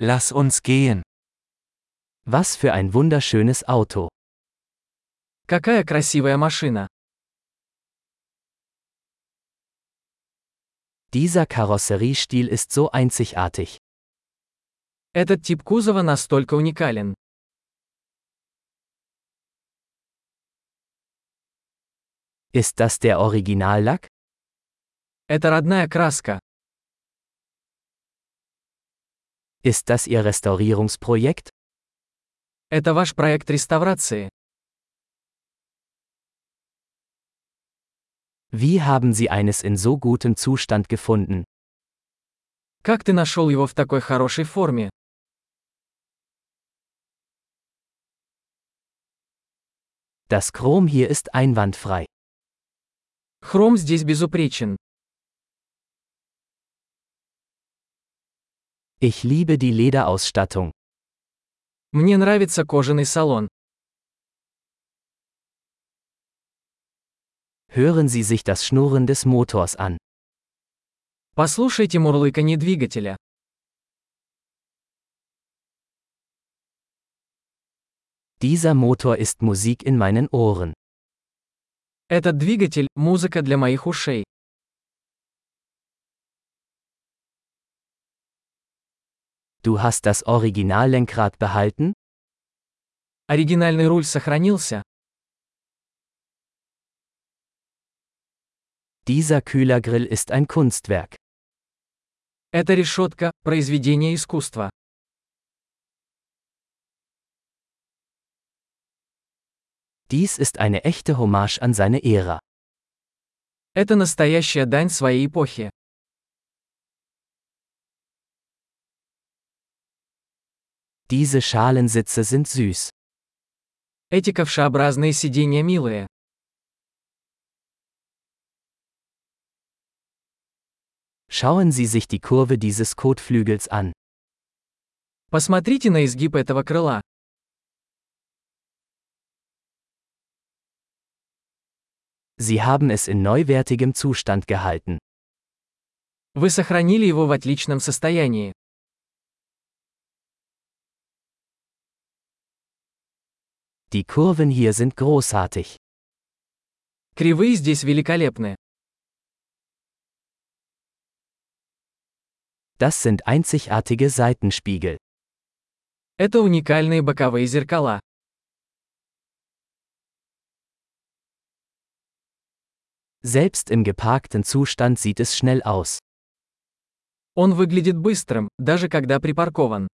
Lass uns gehen. Was für ein wunderschönes Auto. Какая красивая машина. Dieser Karosseriestil ist so einzigartig. Этот тип кузова настолько уникален. Ist das der Originallack? Это родная краска. Ist das Ihr Restaurierungsprojekt? Это ваш проект реставрации. Wie haben Sie eines in so gutem Zustand gefunden? Как ты нашел его в такой хорошей форме? Das Chrom hier ist einwandfrei. Хром здесь безупречен. Ich liebe die Lederausstattung. Мне нравится кожаный салон. Hören Sie sich das Schnurren des Motors an. Послушайте мурлыканье двигателя. Dieser Motor ist Musik in meinen Ohren. Этот двигатель – музыка для моих ушей. Du hast das Originallenkrad behalten? Оригинальный руль сохранился. Dieser Kühlergrill ist ein Kunstwerk. Эта решетка – произведение искусства. Dies ist eine echte Hommage an seine Ära. Это настоящая дань своей эпохи. Diese Schalensitze sind süß. Эти ковшеобразные сиденья милые. Schauen Sie sich die Kurve dieses Kotflügels an. Посмотрите на изгиб этого крыла. Sie haben es in neuwertigem Zustand gehalten. Вы сохранили его в отличном состоянии. Die Kurven hier sind großartig. Кривые здесь великолепны. Das sind einzigartige Seitenspiegel. Это уникальные боковые зеркала. Selbst im geparkten Zustand sieht es schnell aus. Он выглядит быстрым, даже когда припаркован.